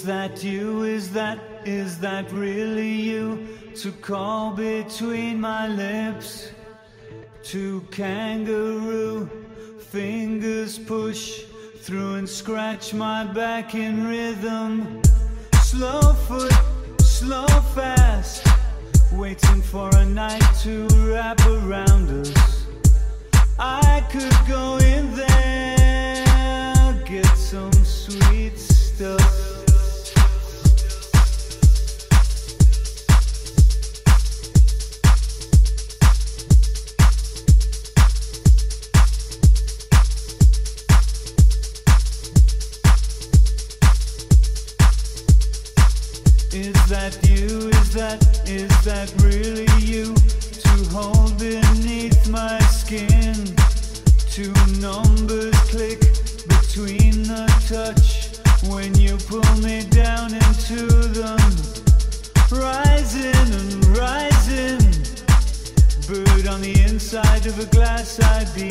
Is that you? Is that, is that really you? To call between my lips. To kangaroo, fingers push through and scratch my back in rhythm. Slow foot, slow fast, waiting for a night to wrap around us. I could go in there, get some sweet stuff. That really you? To hold beneath my skin. Two numbers click between the touch when you pull me down into them. Rising and rising. Bird on the inside of a glass I beaten.